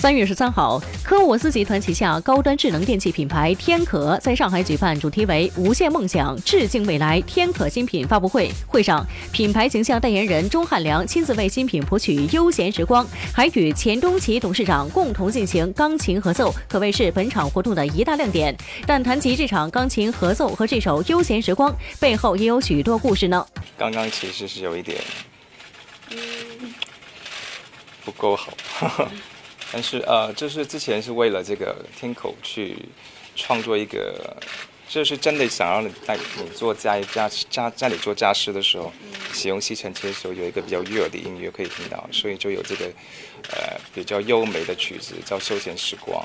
三月十三号，科沃斯集团旗下高端智能电器品牌天可在上海举办主题为“无限梦想，致敬未来”天可新品发布会。会上，品牌形象代言人钟汉良亲自为新品谱曲《悠闲时光》，还与钱钟奇董事长共同进行钢琴合奏，可谓是本场活动的一大亮点。但谈及这场钢琴合奏和这首《悠闲时光》背后，也有许多故事呢。刚刚其实是有一点不够好。但是呃，就是之前是为了这个天口去创作一个，就是真的想让你在你做家家家家里做家事的时候，使用吸尘器的时候有一个比较悦耳的音乐可以听到，所以就有这个呃比较优美的曲子叫《休闲时光》，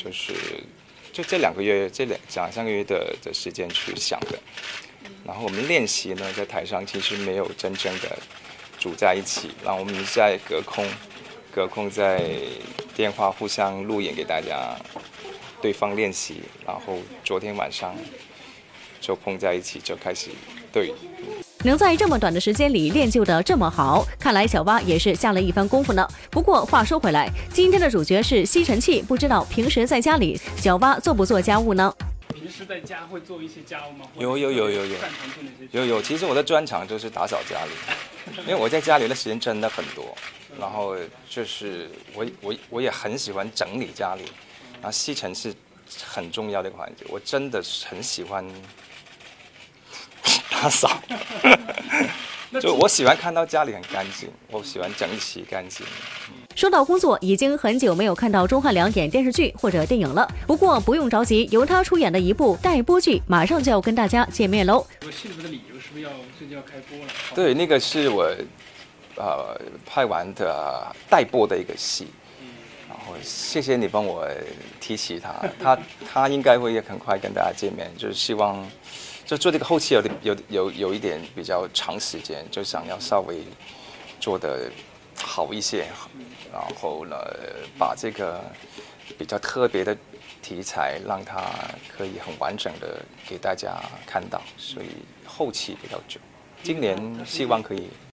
就是就这两个月这两两三个月的的时间去想的，然后我们练习呢在台上其实没有真正的组在一起，然后我们在隔空。隔空在电话互相录影给大家，对方练习，然后昨天晚上就碰在一起就开始对。能在这么短的时间里练就的这么好，看来小蛙也是下了一番功夫呢。不过话说回来，今天的主角是吸尘器，不知道平时在家里小蛙做不做家务呢？平时在家会做一些家务吗？有有有有有。有有，其实我的专长就是打扫家里，因为我在家里的时间真的很多。然后就是我我我也很喜欢整理家里，然后吸尘是很重要的一个环节，我真的是很喜欢打扫，就我喜欢看到家里很干净，我喜欢整齐干净。说到工作，已经很久没有看到钟汉良演电视剧或者电影了。不过不用着急，由他出演的一部待播剧马上就要跟大家见面喽。有幸福的理由是不是要最近要开播了？对，那个是我。呃，拍完的待播的一个戏，然后谢谢你帮我提起他，他他应该会很快跟大家见面，就是希望就做这个后期有点有有有一点比较长时间，就想要稍微做的好一些，然后呢把这个比较特别的题材让它可以很完整的给大家看到，所以后期比较久，今年希望可以。